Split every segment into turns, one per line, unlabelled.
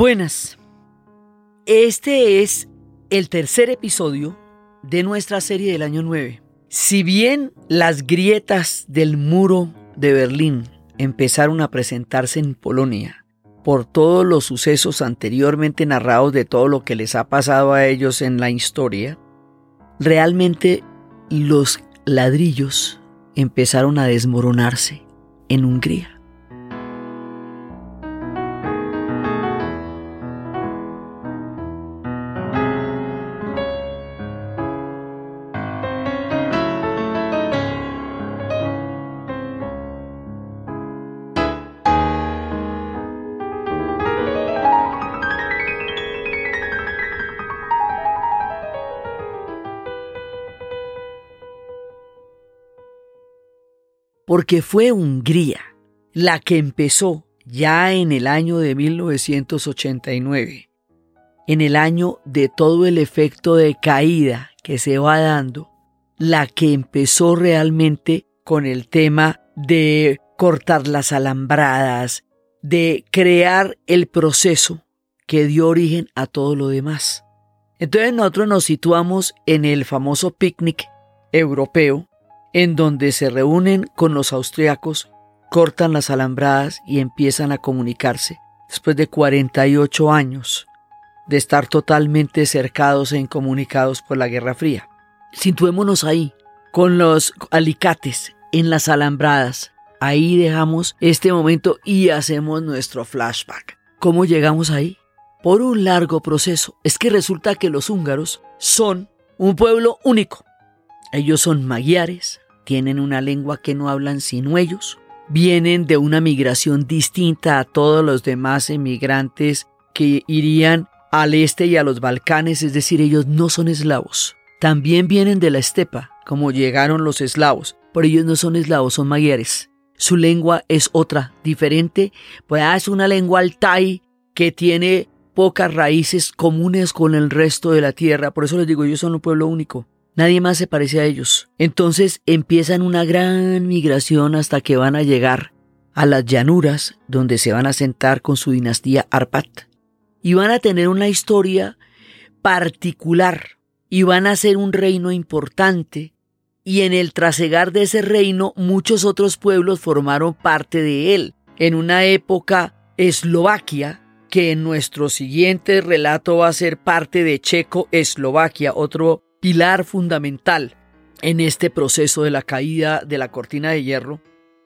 Buenas. Este es el tercer episodio de nuestra serie del año 9. Si bien las grietas del muro de Berlín empezaron a presentarse en Polonia por todos los sucesos anteriormente narrados de todo lo que les ha pasado a ellos en la historia, realmente los ladrillos empezaron a desmoronarse en Hungría. Porque fue Hungría la que empezó ya en el año de 1989, en el año de todo el efecto de caída que se va dando, la que empezó realmente con el tema de cortar las alambradas, de crear el proceso que dio origen a todo lo demás. Entonces nosotros nos situamos en el famoso picnic europeo en donde se reúnen con los austriacos, cortan las alambradas y empiezan a comunicarse, después de 48 años de estar totalmente cercados e incomunicados por la Guerra Fría. Situémonos ahí, con los alicates en las alambradas. Ahí dejamos este momento y hacemos nuestro flashback. ¿Cómo llegamos ahí? Por un largo proceso. Es que resulta que los húngaros son un pueblo único. Ellos son magiares, tienen una lengua que no hablan sino ellos, vienen de una migración distinta a todos los demás emigrantes que irían al este y a los Balcanes, es decir, ellos no son eslavos. También vienen de la estepa, como llegaron los eslavos, pero ellos no son eslavos, son magiares. Su lengua es otra, diferente, pues es una lengua altai que tiene pocas raíces comunes con el resto de la tierra, por eso les digo, ellos son un pueblo único. Nadie más se parece a ellos. Entonces empiezan una gran migración hasta que van a llegar a las llanuras donde se van a sentar con su dinastía Arpat. Y van a tener una historia particular y van a ser un reino importante y en el trasegar de ese reino muchos otros pueblos formaron parte de él. En una época Eslovaquia, que en nuestro siguiente relato va a ser parte de Checo-Eslovaquia, otro pilar fundamental en este proceso de la caída de la cortina de hierro.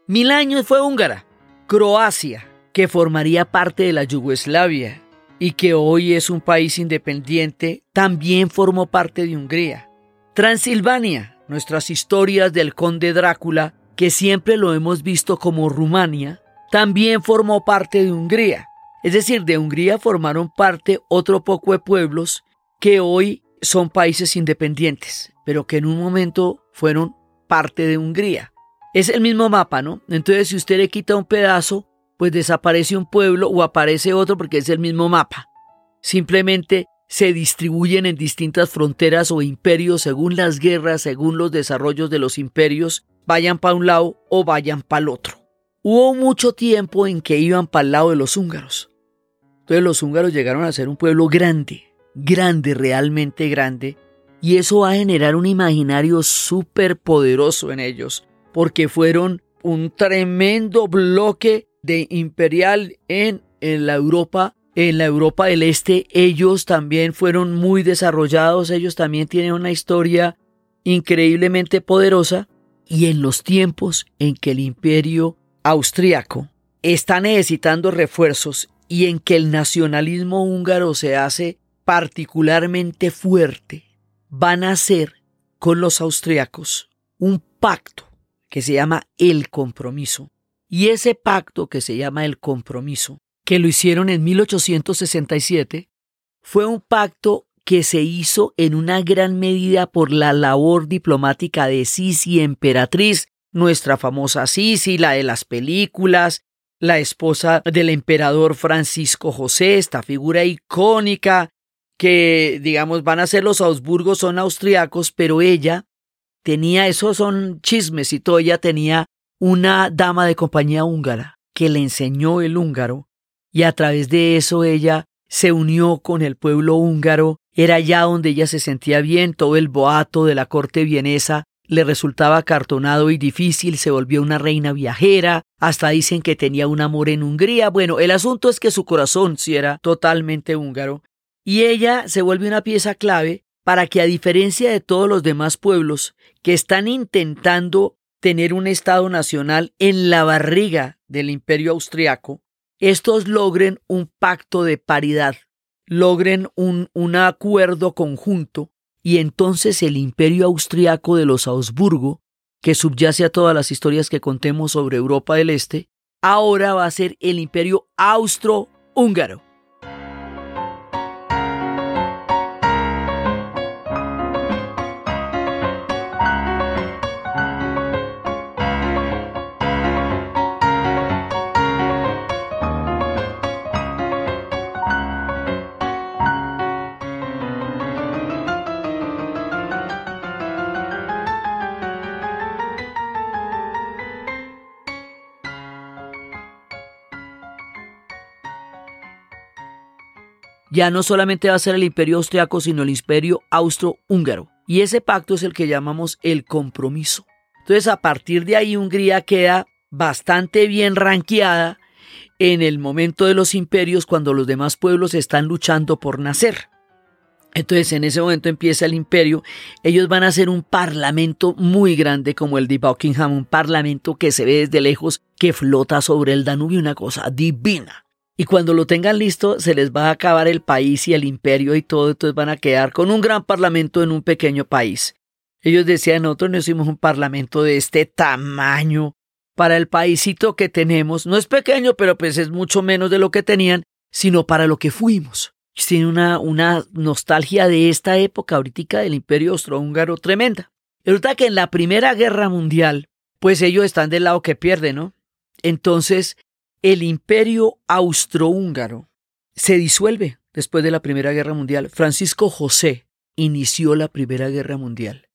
Mil años fue húngara. Croacia, que formaría parte de la Yugoslavia y que hoy es un país independiente, también formó parte de Hungría. Transilvania, nuestras historias del conde Drácula, que siempre lo hemos visto como Rumania, también formó parte de Hungría. Es decir, de Hungría formaron parte otro poco de pueblos que hoy son países independientes, pero que en un momento fueron parte de Hungría. Es el mismo mapa, ¿no? Entonces, si usted le quita un pedazo, pues desaparece un pueblo o aparece otro porque es el mismo mapa. Simplemente se distribuyen en distintas fronteras o imperios según las guerras, según los desarrollos de los imperios, vayan para un lado o vayan para el otro. Hubo mucho tiempo en que iban para el lado de los húngaros. Entonces los húngaros llegaron a ser un pueblo grande, grande, realmente grande, y eso va a generar un imaginario súper poderoso en ellos, porque fueron un tremendo bloque de imperial en, en la Europa en la Europa del Este. Ellos también fueron muy desarrollados, ellos también tienen una historia increíblemente poderosa y en los tiempos en que el imperio austriaco está necesitando refuerzos y en que el nacionalismo húngaro se hace particularmente fuerte van a hacer con los austriacos un pacto que se llama el compromiso. Y ese pacto que se llama el compromiso, que lo hicieron en 1867, fue un pacto que se hizo en una gran medida por la labor diplomática de Sisi Emperatriz, nuestra famosa Sisi, la de las películas, la esposa del emperador Francisco José, esta figura icónica que, digamos, van a ser los Augsburgos, son austriacos, pero ella tenía, esos son chismes y todo, ella tenía una dama de compañía húngara que le enseñó el húngaro y a través de eso ella se unió con el pueblo húngaro, era allá donde ella se sentía bien, todo el boato de la corte vienesa le resultaba cartonado y difícil, se volvió una reina viajera, hasta dicen que tenía un amor en Hungría. Bueno, el asunto es que su corazón sí era totalmente húngaro, y ella se vuelve una pieza clave para que a diferencia de todos los demás pueblos que están intentando tener un Estado nacional en la barriga del imperio austriaco, estos logren un pacto de paridad, logren un, un acuerdo conjunto y entonces el imperio austriaco de los Augsburgo, que subyace a todas las historias que contemos sobre Europa del Este, ahora va a ser el imperio austro-húngaro. Ya no solamente va a ser el imperio austriaco, sino el imperio austro-húngaro. Y ese pacto es el que llamamos el compromiso. Entonces, a partir de ahí, Hungría queda bastante bien ranqueada en el momento de los imperios cuando los demás pueblos están luchando por nacer. Entonces en ese momento empieza el imperio, ellos van a hacer un parlamento muy grande como el de Buckingham, un parlamento que se ve desde lejos, que flota sobre el Danubio, una cosa divina. Y cuando lo tengan listo, se les va a acabar el país y el imperio y todo, entonces van a quedar con un gran parlamento en un pequeño país. Ellos decían, nosotros no hicimos un parlamento de este tamaño para el paísito que tenemos. No es pequeño, pero pues es mucho menos de lo que tenían, sino para lo que fuimos. Tiene una, una nostalgia de esta época ahorita del imperio austrohúngaro tremenda. Resulta que en la Primera Guerra Mundial, pues ellos están del lado que pierden, ¿no? Entonces, el imperio austrohúngaro se disuelve después de la Primera Guerra Mundial. Francisco José inició la Primera Guerra Mundial.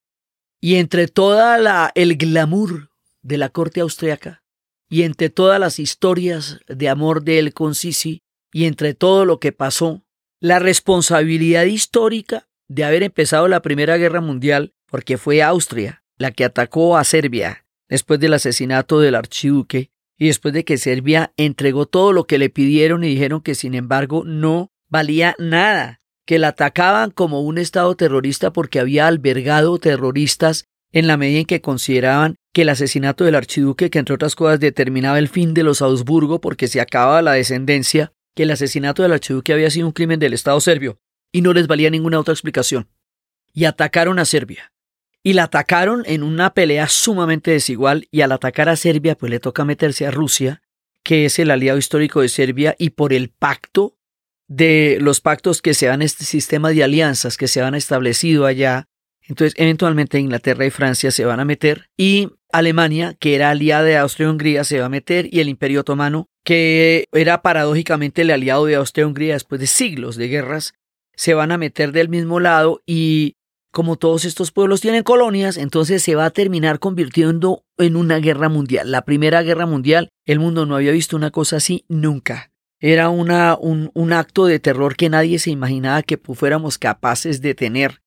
Y entre toda el glamour de la corte austriaca y entre todas las historias de amor de él con Sisi y entre todo lo que pasó, la responsabilidad histórica de haber empezado la Primera Guerra Mundial, porque fue Austria la que atacó a Serbia después del asesinato del archiduque, y después de que Serbia entregó todo lo que le pidieron y dijeron que sin embargo no valía nada, que la atacaban como un Estado terrorista porque había albergado terroristas en la medida en que consideraban que el asesinato del archiduque, que entre otras cosas determinaba el fin de los Augsburgo porque se acababa la descendencia, que el asesinato del archiduque había sido un crimen del Estado serbio, y no les valía ninguna otra explicación. Y atacaron a Serbia y la atacaron en una pelea sumamente desigual y al atacar a Serbia pues le toca meterse a Rusia, que es el aliado histórico de Serbia y por el pacto de los pactos que se han este sistema de alianzas que se han establecido allá, entonces eventualmente Inglaterra y Francia se van a meter y Alemania, que era aliada de Austria-Hungría, se va a meter y el Imperio Otomano, que era paradójicamente el aliado de Austria-Hungría después de siglos de guerras, se van a meter del mismo lado y como todos estos pueblos tienen colonias, entonces se va a terminar convirtiendo en una guerra mundial. La primera guerra mundial, el mundo no había visto una cosa así nunca. Era una, un, un acto de terror que nadie se imaginaba que fuéramos capaces de tener,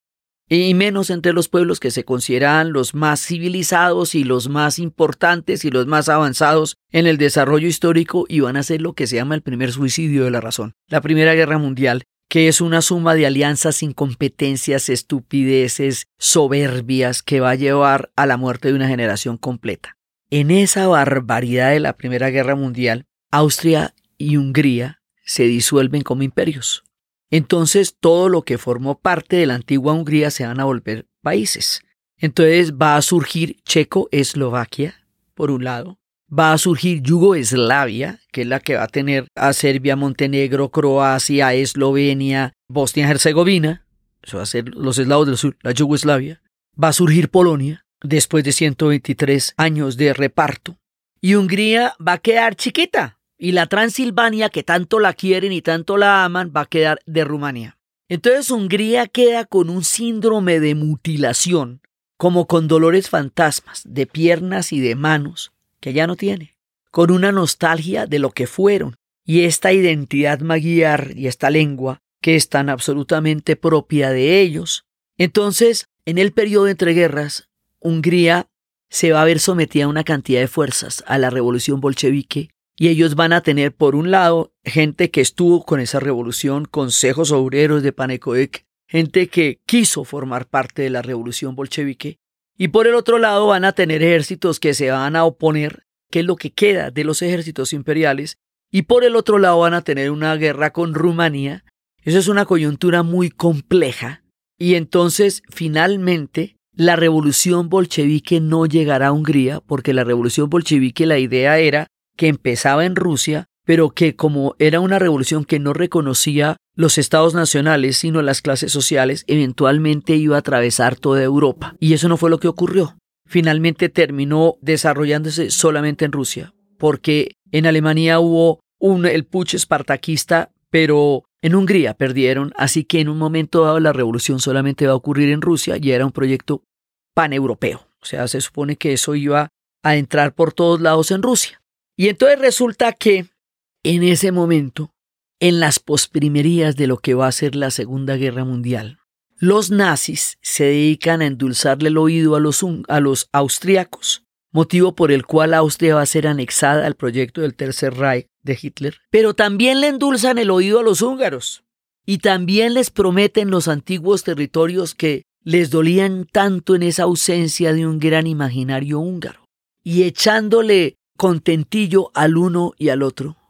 y menos entre los pueblos que se consideran los más civilizados y los más importantes y los más avanzados en el desarrollo histórico, y van a ser lo que se llama el primer suicidio de la razón. La Primera Guerra Mundial que es una suma de alianzas, incompetencias, estupideces, soberbias que va a llevar a la muerte de una generación completa. En esa barbaridad de la Primera Guerra Mundial, Austria y Hungría se disuelven como imperios. Entonces todo lo que formó parte de la antigua Hungría se van a volver países. Entonces va a surgir Checo-Eslovaquia, por un lado, va a surgir Yugoslavia, que es la que va a tener a Serbia, Montenegro, Croacia, Eslovenia, Bosnia-Herzegovina, eso va a ser los eslavos del sur, la Yugoslavia. Va a surgir Polonia, después de 123 años de reparto. Y Hungría va a quedar chiquita, y la Transilvania, que tanto la quieren y tanto la aman, va a quedar de Rumania. Entonces Hungría queda con un síndrome de mutilación, como con dolores fantasmas de piernas y de manos, que ya no tiene, con una nostalgia de lo que fueron, y esta identidad magyar y esta lengua que es tan absolutamente propia de ellos. Entonces, en el periodo entre guerras, Hungría se va a ver sometida a una cantidad de fuerzas a la revolución bolchevique y ellos van a tener, por un lado, gente que estuvo con esa revolución, consejos obreros de Panekoek, gente que quiso formar parte de la revolución bolchevique, y por el otro lado van a tener ejércitos que se van a oponer, que es lo que queda de los ejércitos imperiales, y por el otro lado van a tener una guerra con Rumanía. Eso es una coyuntura muy compleja. Y entonces, finalmente, la revolución bolchevique no llegará a Hungría, porque la revolución bolchevique la idea era que empezaba en Rusia, pero que como era una revolución que no reconocía los estados nacionales, sino las clases sociales, eventualmente iba a atravesar toda Europa. Y eso no fue lo que ocurrió. Finalmente terminó desarrollándose solamente en Rusia, porque en Alemania hubo un, el puch espartaquista, pero en Hungría perdieron, así que en un momento dado la revolución solamente va a ocurrir en Rusia y era un proyecto paneuropeo. O sea, se supone que eso iba a entrar por todos lados en Rusia. Y entonces resulta que en ese momento, en las posprimerías de lo que va a ser la Segunda Guerra Mundial, los nazis se dedican a endulzarle el oído a los, austriacos, motivo por el cual Austria va a ser anexada al proyecto del Tercer Reich de Hitler, pero también le endulzan el oído a los húngaros y también les prometen los antiguos territorios que les dolían tanto en esa ausencia de un gran imaginario húngaro, y echándole contentillo al uno y al otro,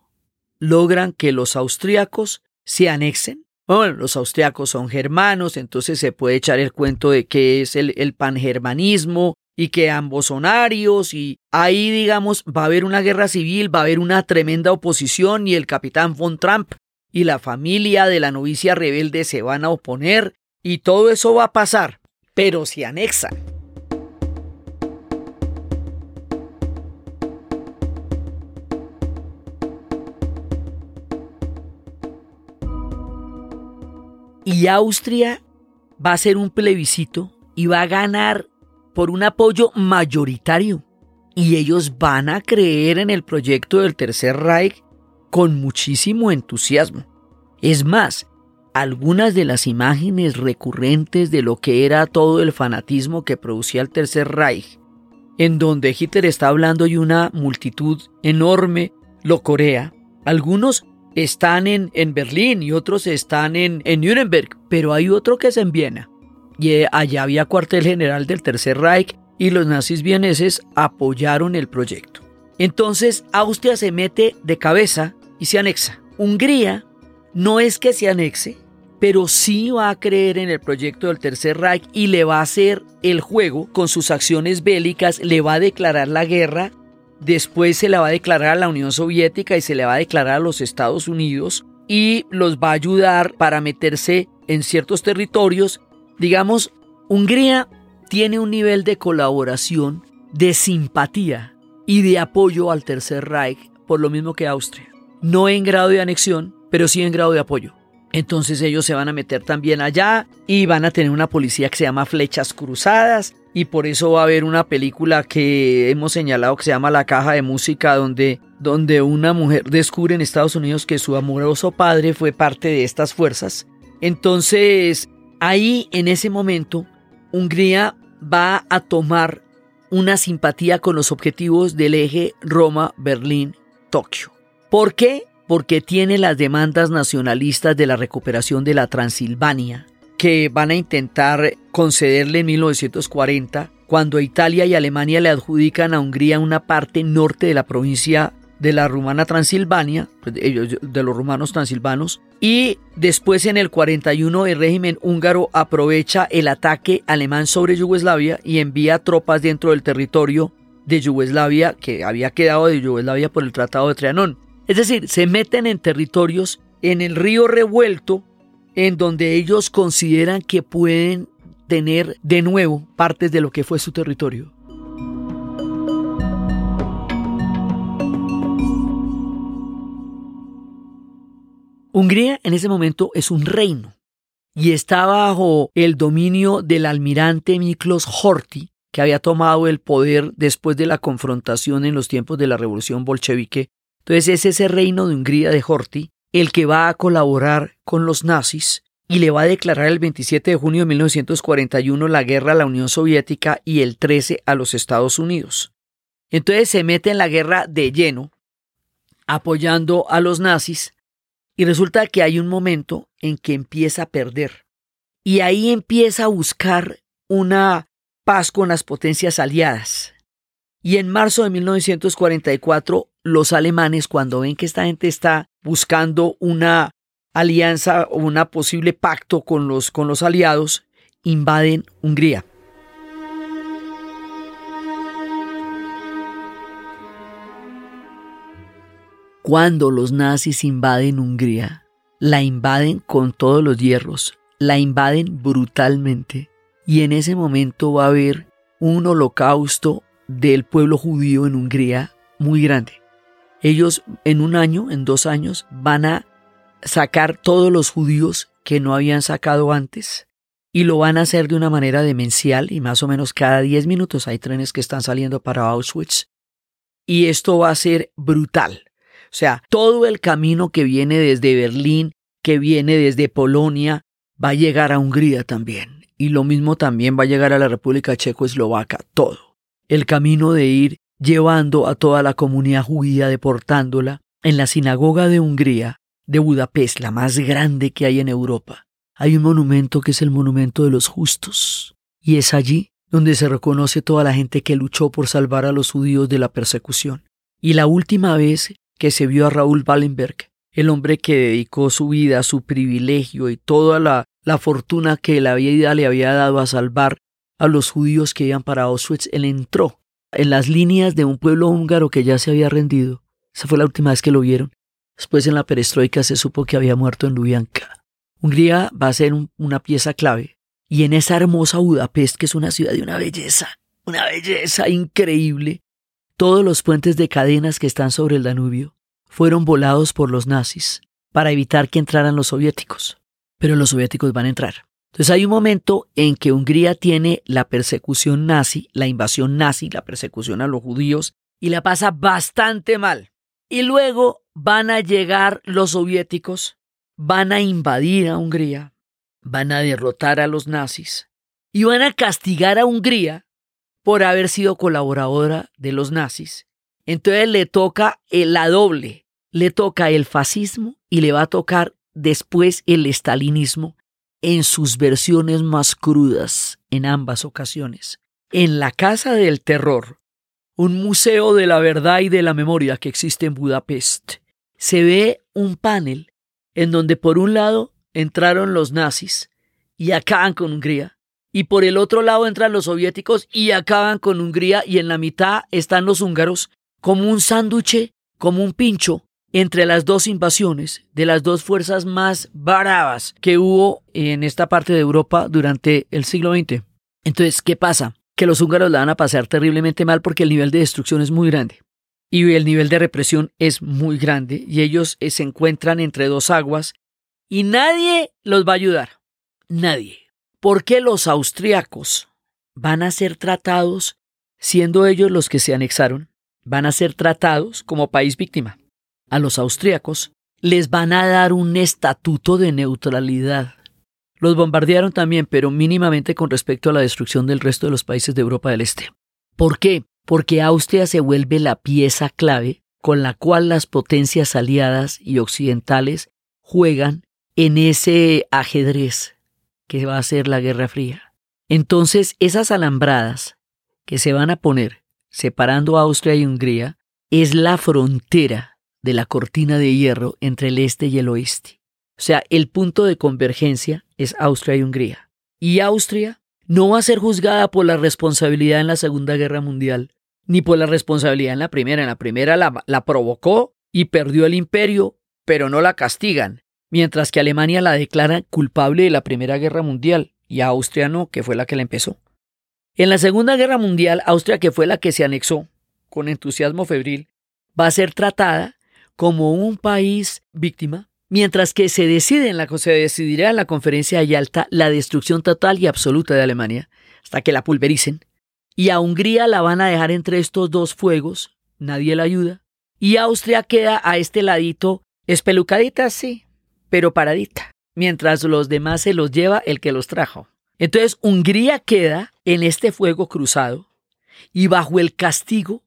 logran que los austriacos se anexen. Bueno, los austriacos son germanos, entonces se puede echar el cuento de que es el, el pangermanismo y que ambos son arios y ahí digamos va a haber una guerra civil, va a haber una tremenda oposición y el capitán von Trump y la familia de la novicia rebelde se van a oponer y todo eso va a pasar, pero se anexan. Y Austria va a hacer un plebiscito y va a ganar por un apoyo mayoritario. Y ellos van a creer en el proyecto del Tercer Reich con muchísimo entusiasmo. Es más, algunas de las imágenes recurrentes de lo que era todo el fanatismo que producía el Tercer Reich, en donde Hitler está hablando y una multitud enorme lo corea, algunos están en, en Berlín y otros están en, en Nuremberg, pero hay otro que es en Viena. Y eh, allá había cuartel general del Tercer Reich y los nazis vieneses apoyaron el proyecto. Entonces Austria se mete de cabeza y se anexa. Hungría no es que se anexe, pero sí va a creer en el proyecto del Tercer Reich y le va a hacer el juego con sus acciones bélicas, le va a declarar la guerra Después se la va a declarar a la Unión Soviética y se le va a declarar a los Estados Unidos y los va a ayudar para meterse en ciertos territorios. Digamos, Hungría tiene un nivel de colaboración, de simpatía y de apoyo al Tercer Reich, por lo mismo que Austria. No en grado de anexión, pero sí en grado de apoyo. Entonces ellos se van a meter también allá y van a tener una policía que se llama Flechas Cruzadas y por eso va a haber una película que hemos señalado que se llama La Caja de Música donde, donde una mujer descubre en Estados Unidos que su amoroso padre fue parte de estas fuerzas. Entonces ahí en ese momento Hungría va a tomar una simpatía con los objetivos del eje Roma-Berlín-Tokio. ¿Por qué? Porque tiene las demandas nacionalistas de la recuperación de la Transilvania, que van a intentar concederle en 1940, cuando Italia y Alemania le adjudican a Hungría una parte norte de la provincia de la rumana Transilvania, pues, de los rumanos transilvanos, y después en el 41 el régimen húngaro aprovecha el ataque alemán sobre Yugoslavia y envía tropas dentro del territorio de Yugoslavia que había quedado de Yugoslavia por el Tratado de Trianón. Es decir, se meten en territorios en el río revuelto en donde ellos consideran que pueden tener de nuevo partes de lo que fue su territorio. Hungría en ese momento es un reino y está bajo el dominio del almirante Miklos Horthy, que había tomado el poder después de la confrontación en los tiempos de la revolución bolchevique Entonces es ese reino de Hungría de Horthy el que va a colaborar con los nazis y le va a declarar el 27 de junio de 1941 la guerra a la Unión Soviética y el 13 a los Estados Unidos. Entonces se mete en la guerra de lleno, apoyando a los nazis, y resulta que hay un momento en que empieza a perder. Y ahí empieza a buscar una paz con las potencias aliadas. Y en marzo de 1944, los alemanes, cuando ven que esta gente está buscando una alianza o un posible pacto con los, con los aliados, invaden Hungría. Cuando los nazis invaden Hungría, la invaden con todos los hierros, la invaden brutalmente y en ese momento va a haber un holocausto del pueblo judío en Hungría muy grande. Ellos en un año, en dos años, van a sacar todos los judíos que no habían sacado antes y lo van a hacer de una manera demencial y más o menos cada 10 minutos hay trenes que están saliendo para Auschwitz y esto va a ser brutal. O sea, todo el camino que viene desde Berlín, que viene desde Polonia, va a llegar a Hungría también. Y lo mismo también va a llegar a la República Checoslovaca, todo. El camino de ir llevando a toda la comunidad judía, deportándola, en la sinagoga de Hungría, de Budapest, la más grande que hay en Europa, hay un monumento que es el monumento de los justos. Y es allí donde se reconoce toda la gente que luchó por salvar a los judíos de la persecución. Y la última vez que se vio a Raúl Wallenberg, el hombre que dedicó su vida, su privilegio y toda la, la fortuna que la vida le había dado a salvar a los judíos que iban para Auschwitz, él entró en las líneas de un pueblo húngaro que ya se había rendido. Esa fue la última vez que lo vieron. Después en la perestroika se supo que había muerto en Lubyanka. Hungría va a ser una pieza clave. Y en esa hermosa Budapest, que es una ciudad de una belleza, una belleza increíble, todos los puentes de cadenas que están sobre el Danubio fueron volados por los nazis para evitar que entraran los soviéticos. Pero los soviéticos van a entrar. Entonces hay un momento en que Hungría tiene la persecución nazi, la invasión nazi, la persecución a los judíos, y la pasa bastante mal. Y luego van a llegar los soviéticos, van a invadir a Hungría, van a derrotar a los nazis y van a castigar a Hungría por haber sido colaboradora de los nazis. Entonces le toca la doble, le toca el fascismo y le va a tocar después el estalinismo en sus versiones más crudas en ambas ocasiones. En la Casa del Terror, un museo de la verdad y de la memoria que existe en Budapest, se ve un panel en donde por un lado entraron los nazis y acaban con Hungría, y por el otro lado entran los soviéticos y acaban con Hungría, y en la mitad están los húngaros como un sándwich, como un pincho entre las dos invasiones de las dos fuerzas más bravas que hubo en esta parte de Europa durante el siglo XX. Entonces, ¿qué pasa? que los húngaros la van a pasar terriblemente mal porque el nivel de destrucción es muy grande y el nivel de represión es muy grande y ellos eh, se encuentran entre dos aguas y nadie los va a ayudar. Nadie. Porque los austriacos van a ser tratados, siendo ellos los que se anexaron, van a ser tratados como país víctima. A los austriacos les van a dar un estatuto de neutralidad los bombardearon también, pero mínimamente con respecto a la destrucción del resto de los países de Europa del Este. ¿Por qué? Porque Austria se vuelve la pieza clave con la cual las potencias aliadas y occidentales juegan en ese ajedrez que va a ser la Guerra Fría. Entonces, esas alambradas que se van a poner separando Austria y Hungría es la frontera de la cortina de hierro entre el este y el oeste. O sea, el punto de convergencia es Austria y Hungría. Y Austria no va a ser juzgada por la responsabilidad en la Segunda Guerra Mundial, ni por la responsabilidad en la primera. En la primera la, la provocó y perdió el imperio, pero no la castigan, mientras que Alemania la declara culpable de la Primera Guerra Mundial y Austria no, que fue la que la empezó. En la Segunda Guerra Mundial, Austria, que fue la que se anexó con entusiasmo febril, va a ser tratada como un país víctima mientras que se decide en la, se decidirá en la conferencia de Yalta la destrucción total y absoluta de Alemania, hasta que la pulvericen, y a Hungría la van a dejar entre estos dos fuegos, nadie la ayuda, Y Austria queda a este ladito, espelucadita, sí, pero paradita, mientras los demás se los lleva el que los trajo. Entonces Hungría queda en este fuego cruzado y bajo el castigo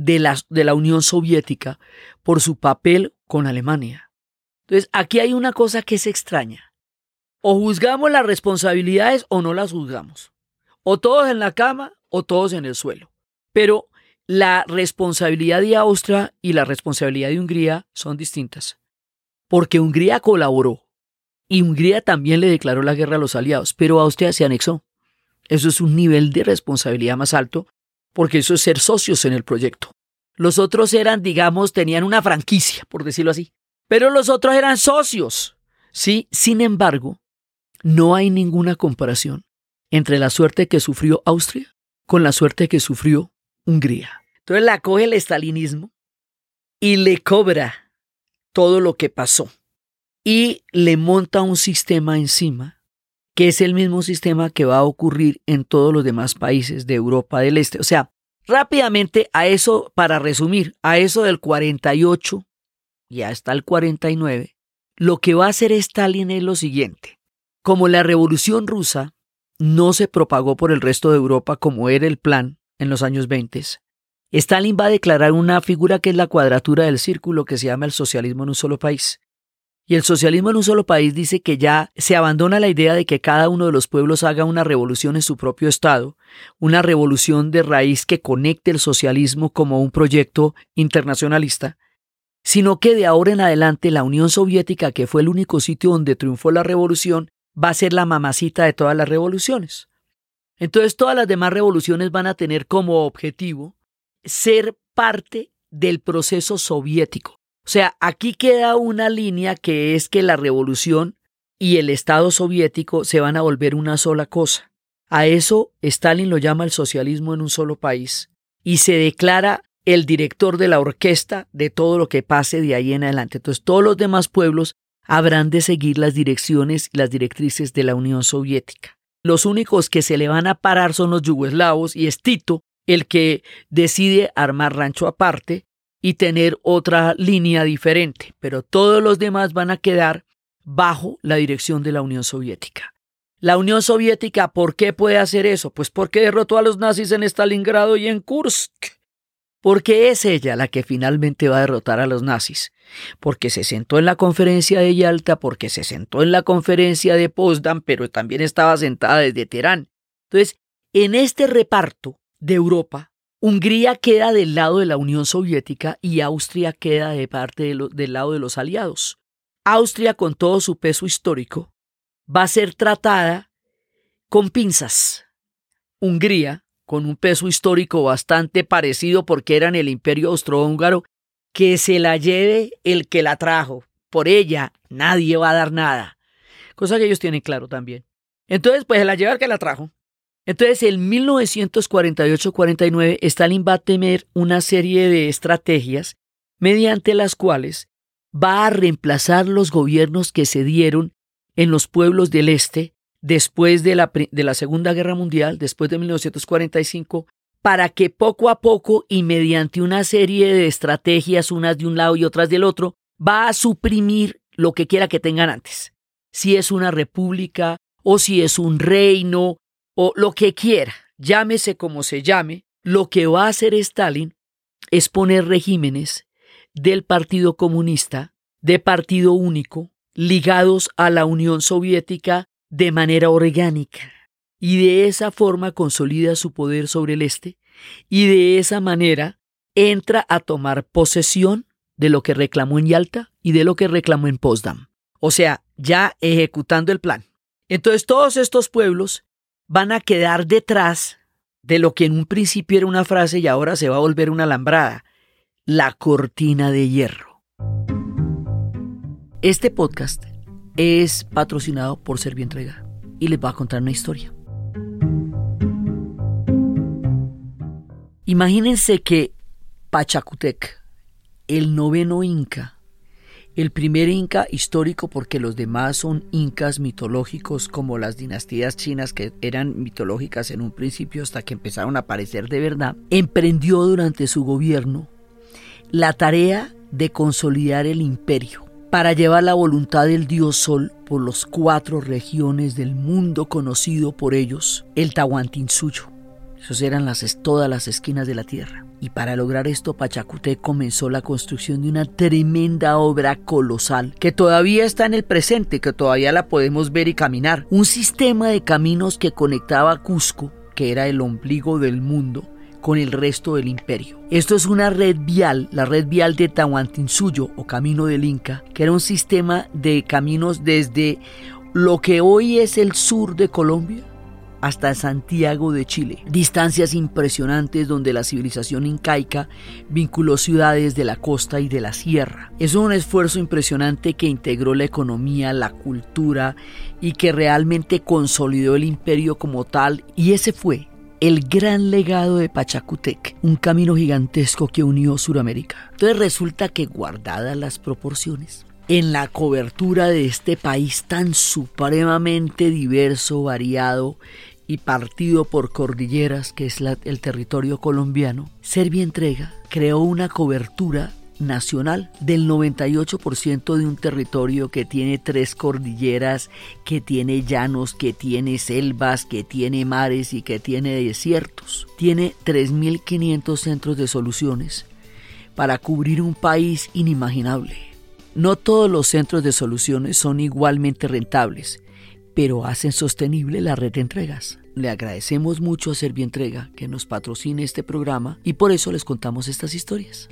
de la, de la Unión Soviética por su papel con Alemania. Entonces aquí hay una cosa que es extraña. O juzgamos las responsabilidades o no las juzgamos. O todos en la cama o todos en el suelo. Pero la responsabilidad de Austria y la responsabilidad de Hungría son distintas. Porque Hungría colaboró y Hungría también le declaró la guerra a los aliados, pero Austria se anexó. Eso es un nivel de responsabilidad más alto, porque eso es ser socios en el proyecto. Los otros eran, digamos, tenían una franquicia, por decirlo así, pero los otros eran socios. Sí, sin embargo, no hay ninguna comparación entre la suerte que sufrió Austria con la suerte que sufrió Hungría. Entonces la coge el estalinismo y le cobra todo lo que pasó y le monta un sistema encima que es el mismo sistema que va a ocurrir en todos los demás países de Europa del Este. O sea, rápidamente a eso, para resumir, a eso del 48 y hasta el 49, lo que va a hacer Stalin es lo siguiente. Como la revolución rusa no se propagó por el resto de Europa como era el plan en los años 20, Stalin va a declarar una figura que es la cuadratura del círculo que se llama el socialismo en un solo país. Y el socialismo en un solo país dice que ya se abandona la idea de que cada uno de los pueblos haga una revolución en su propio Estado, una revolución de raíz que conecte el socialismo como un proyecto internacionalista, sino que de ahora en adelante la Unión Soviética, que fue el único sitio donde triunfó la revolución, va a ser la mamacita de todas las revoluciones. Entonces todas las demás revoluciones van a tener como objetivo ser parte del proceso soviético. O sea, aquí queda una línea que es que la revolución y el Estado soviético se van a volver una sola cosa. A eso Stalin lo llama el socialismo en un solo país y se declara el director de la orquesta de todo lo que pase de ahí en adelante. Entonces todos los demás pueblos habrán de seguir las direcciones y las directrices de la Unión Soviética. Los únicos que se le van a parar son los yugoslavos y es Tito el que decide armar rancho aparte y tener otra línea diferente, pero todos los demás van a quedar bajo la dirección de la Unión Soviética. La Unión Soviética, ¿por qué puede hacer eso? Pues porque derrotó a los nazis en Stalingrado y en Kursk. Porque es ella la que finalmente va a derrotar a los nazis. Porque se sentó en la conferencia de Yalta, porque se sentó en la conferencia de Potsdam, pero también estaba sentada desde Teherán. Entonces, en este reparto de Europa, Hungría queda del lado de la Unión Soviética y Austria queda de parte del lado de los aliados. Austria, con todo su peso histórico, va a ser tratada con pinzas. Hungría, con un peso histórico bastante parecido porque era en el imperio austrohúngaro, que se la lleve el que la trajo. Por ella nadie va a dar nada. Cosa que ellos tienen claro también. Entonces, pues se la lleva el que la trajo. Entonces, en 1948-49, Stalin va a tener una serie de estrategias mediante las cuales va a reemplazar los gobiernos que se dieron en los pueblos del este después de la, de la Segunda Guerra Mundial, después de 1945, para que poco a poco y mediante una serie de estrategias, unas de un lado y otras del otro, va a suprimir lo que quiera que tengan antes. Si es una república o si es un reino o lo que quiera, llámese como se llame, lo que va a hacer Stalin es poner regímenes del Partido Comunista, de Partido Único, ligados a la Unión Soviética de manera orgánica. Y de esa forma consolida su poder sobre el Este y de esa manera entra a tomar posesión de lo que reclamó en Yalta y de lo que reclamó en Potsdam. O sea, ya ejecutando el plan. Entonces todos estos pueblos van a quedar detrás de lo que en un principio era una frase y ahora se va a volver una alambrada, la cortina de hierro. Este podcast es patrocinado por Servientrega y les va a contar una historia. Imagínense que Pachacutec, el noveno inca, el primer inca histórico porque los demás son incas mitológicos como las dinastías chinas que eran mitológicas en un principio hasta que empezaron a aparecer de verdad, emprendió durante su gobierno la tarea de consolidar el imperio para llevar la voluntad del dios Sol por las cuatro regiones del mundo conocido por ellos, el Tahuantinsuyo. Esas eran las, todas las esquinas de la tierra. Y para lograr esto, Pachacutec comenzó la construcción de una tremenda obra colosal que todavía está en el presente, que todavía la podemos ver y caminar. Un sistema de caminos que conectaba Cusco, que era el ombligo del mundo, con el resto del imperio. Esto es una red vial, la red vial de Tahuantinsuyo o Camino del Inca, que era un sistema de caminos desde lo que hoy es el sur de Colombia hasta Santiago de Chile. Distancias impresionantes donde la civilización incaica vinculó ciudades de la costa y de la sierra. Es un esfuerzo impresionante que integró la economía, la cultura y que realmente consolidó el imperio como tal y ese fue el gran legado de Pachacutec, un camino gigantesco que unió Suramérica. Entonces resulta que guardadas las proporciones, en la cobertura de este país tan supremamente diverso, variado y partido por cordilleras que es el territorio colombiano, Serbia Entrega creó una cobertura nacional del 98% de un territorio que tiene tres cordilleras, que tiene llanos, que tiene selvas, que tiene mares y que tiene desiertos. Tiene 3.500 centros de soluciones para cubrir un país inimaginable. No todos los centros de soluciones son igualmente rentables, pero hacen sostenible la red de entregas. Le agradecemos mucho a Servientrega que nos patrocine este programa y por eso les contamos estas historias.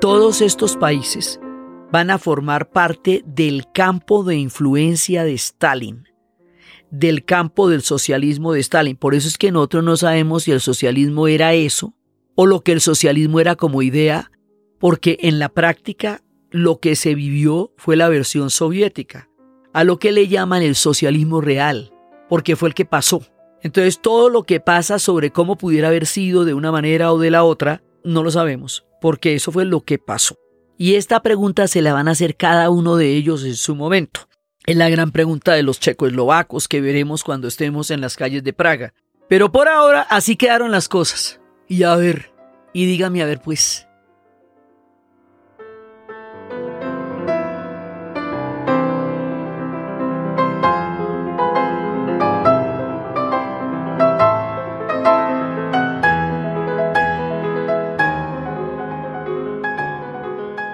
Todos estos países van a formar parte del campo de influencia de Stalin, del campo del socialismo de Stalin. Por eso es que nosotros no sabemos si el socialismo era eso o lo que el socialismo era como idea, porque en la práctica lo que se vivió fue la versión soviética, a lo que le llaman el socialismo real, porque fue el que pasó. Entonces todo lo que pasa sobre cómo pudiera haber sido de una manera o de la otra, no lo sabemos porque eso fue lo que pasó. Y esta pregunta se la van a hacer cada uno de ellos en su momento. Es la gran pregunta de los checoslovacos que veremos cuando estemos en las calles de Praga. Pero por ahora así quedaron las cosas. Y a ver, y dígame a ver pues,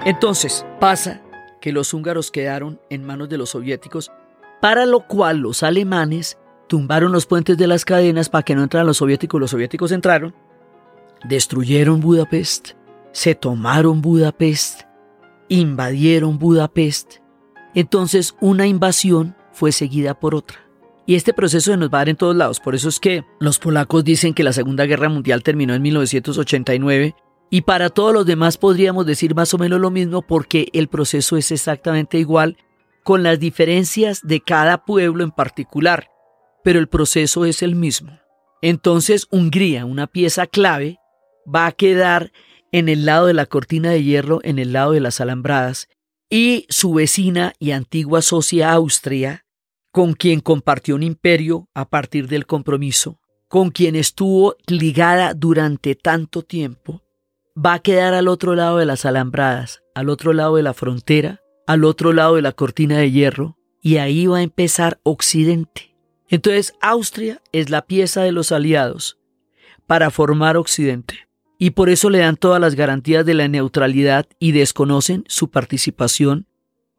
Entonces, pasa que los húngaros quedaron en manos de los soviéticos, para lo cual los alemanes tumbaron los puentes de las cadenas para que no entraran los soviéticos, los soviéticos entraron, destruyeron Budapest, se tomaron Budapest, invadieron Budapest. Entonces una invasión fue seguida por otra. Y este proceso se nos va a dar en todos lados. Por eso es que los polacos dicen que la Segunda Guerra Mundial terminó en 1989 y para todos los demás podríamos decir más o menos lo mismo porque el proceso es exactamente igual con las diferencias de cada pueblo en particular, pero el proceso es el mismo. Entonces Hungría, una pieza clave, va a quedar en el lado de la cortina de hierro, en el lado de las alambradas, y su vecina y antigua socia Austria, con quien compartió un imperio a partir del compromiso, con quien estuvo ligada durante tanto tiempo, va a quedar al otro lado de las alambradas, al otro lado de la frontera, al otro lado de la cortina de hierro, y ahí va a empezar Occidente. Entonces Austria es la pieza de los aliados para formar Occidente. Y por eso le dan todas las garantías de la neutralidad y desconocen su participación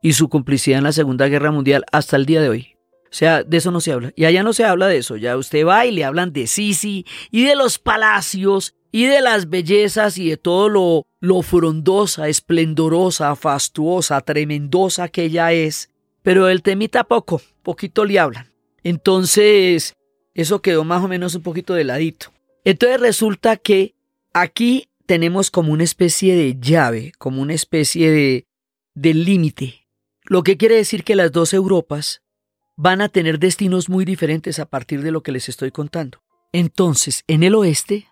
y su complicidad en la Segunda Guerra Mundial hasta el día de hoy. O sea, de eso no se habla. Y allá no se habla de eso. Ya usted va y le hablan de Sisi y de los palacios y de las bellezas y de todo lo, lo frondosa, esplendorosa, fastuosa, tremendosa que ella es, pero el temita poco, poquito le hablan. Entonces, eso quedó más o menos un poquito de ladito. Entonces resulta que aquí tenemos como una especie de llave, como una especie de, de límite, lo que quiere decir que las dos Europas van a tener destinos muy diferentes a partir de lo que les estoy contando. Entonces, en el oeste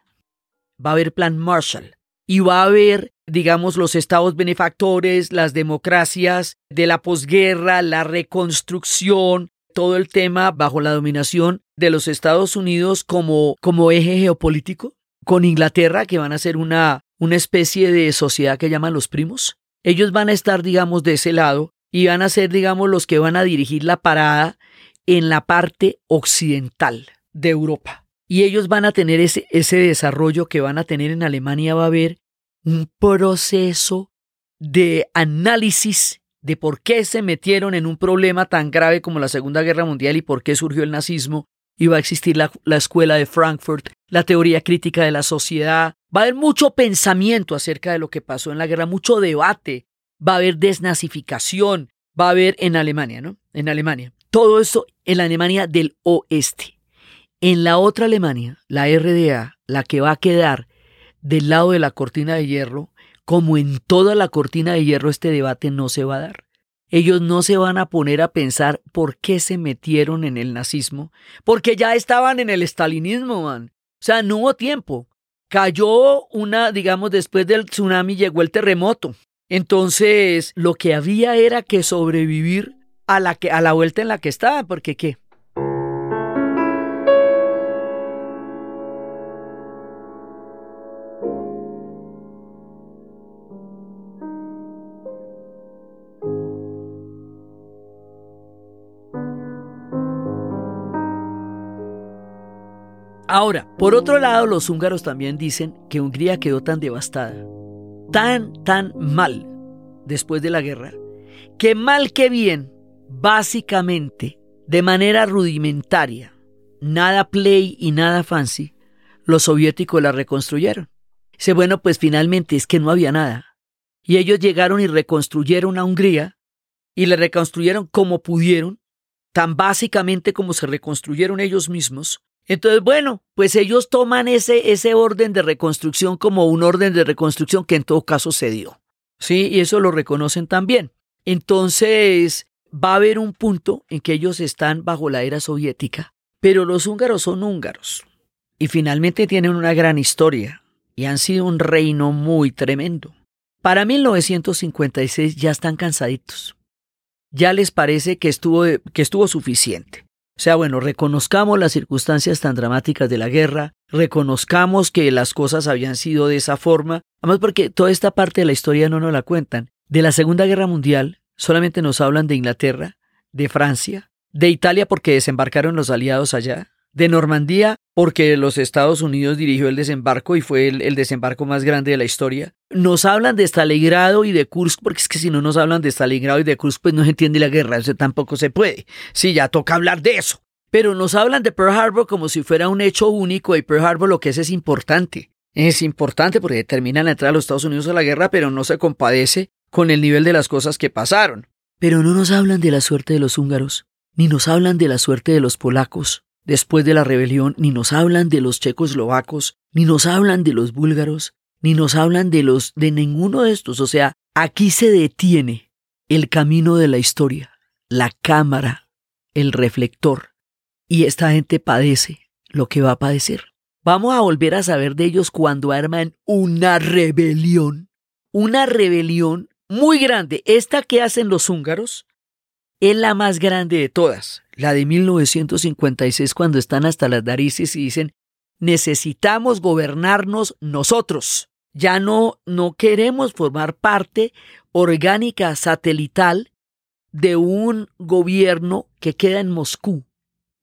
va a haber plan Marshall y va a haber, digamos, los estados benefactores, las democracias de la posguerra, la reconstrucción, todo el tema bajo la dominación de los Estados Unidos como, como eje geopolítico, con Inglaterra, que van a ser una, una especie de sociedad que llaman los primos. Ellos van a estar, digamos, de ese lado y van a ser, digamos, los que van a dirigir la parada en la parte occidental de Europa. Y ellos van a tener ese, ese desarrollo que van a tener en Alemania, va a haber un proceso de análisis de por qué se metieron en un problema tan grave como la Segunda Guerra Mundial y por qué surgió el nazismo. Y va a existir la, la escuela de Frankfurt, la teoría crítica de la sociedad. Va a haber mucho pensamiento acerca de lo que pasó en la guerra, mucho debate. Va a haber desnazificación. Va a haber en Alemania, ¿no? En Alemania. Todo esto en la Alemania del oeste. En la otra Alemania, la RDA, la que va a quedar del lado de la cortina de hierro, como en toda la cortina de hierro este debate no se va a dar. Ellos no se van a poner a pensar por qué se metieron en el nazismo, porque ya estaban en el estalinismo, man. O sea, no hubo tiempo. Cayó una, digamos, después del tsunami llegó el terremoto. Entonces, lo que había era que sobrevivir a la, que, a la vuelta en la que estaban, porque ¿qué? Ahora, por otro lado, los húngaros también dicen que Hungría quedó tan devastada, tan, tan mal después de la guerra, que mal que bien, básicamente, de manera rudimentaria, nada play y nada fancy, los soviéticos la reconstruyeron. Dice, bueno, pues finalmente es que no había nada. Y ellos llegaron y reconstruyeron a Hungría y la reconstruyeron como pudieron, tan básicamente como se reconstruyeron ellos mismos, entonces, bueno, pues ellos toman ese, ese orden de reconstrucción como un orden de reconstrucción que en todo caso se dio. Sí, y eso lo reconocen también. Entonces, va a haber un punto en que ellos están bajo la era soviética, pero los húngaros son húngaros y finalmente tienen una gran historia y han sido un reino muy tremendo. Para 1956 ya están cansaditos. Ya les parece que estuvo, que estuvo suficiente. O sea, bueno, reconozcamos las circunstancias tan dramáticas de la guerra, reconozcamos que las cosas habían sido de esa forma, además porque toda esta parte de la historia no nos la cuentan. De la Segunda Guerra Mundial solamente nos hablan de Inglaterra, de Francia, de Italia porque desembarcaron los aliados allá, de Normandía porque los Estados Unidos dirigió el desembarco y fue el, desembarco más grande de la historia. Nos hablan de Stalingrado y de Kursk, porque es que si no nos hablan de Stalingrado y de Kursk, pues no se entiende la guerra, eso tampoco se puede. Sí, ya toca hablar de eso. Pero nos hablan de Pearl Harbor como si fuera un hecho único y Pearl Harbor lo que es es importante. Es importante porque determina la entrada de los Estados Unidos a la guerra, pero no se compadece con el nivel de las cosas que pasaron. Pero no nos hablan de la suerte de los húngaros, ni nos hablan de la suerte de los polacos, después de la rebelión, ni nos hablan de los checoslovacos, ni nos hablan de los búlgaros, ni nos hablan de los de ninguno de estos. O sea, aquí se detiene el camino de la historia, la cámara, el reflector. Y esta gente padece lo que va a padecer. Vamos a volver a saber de ellos cuando arman una rebelión. Una rebelión muy grande. Esta que hacen los húngaros es la más grande de todas la de 1956 cuando están hasta las narices y dicen, necesitamos gobernarnos nosotros. Ya no, no queremos formar parte orgánica satelital de un gobierno que queda en Moscú.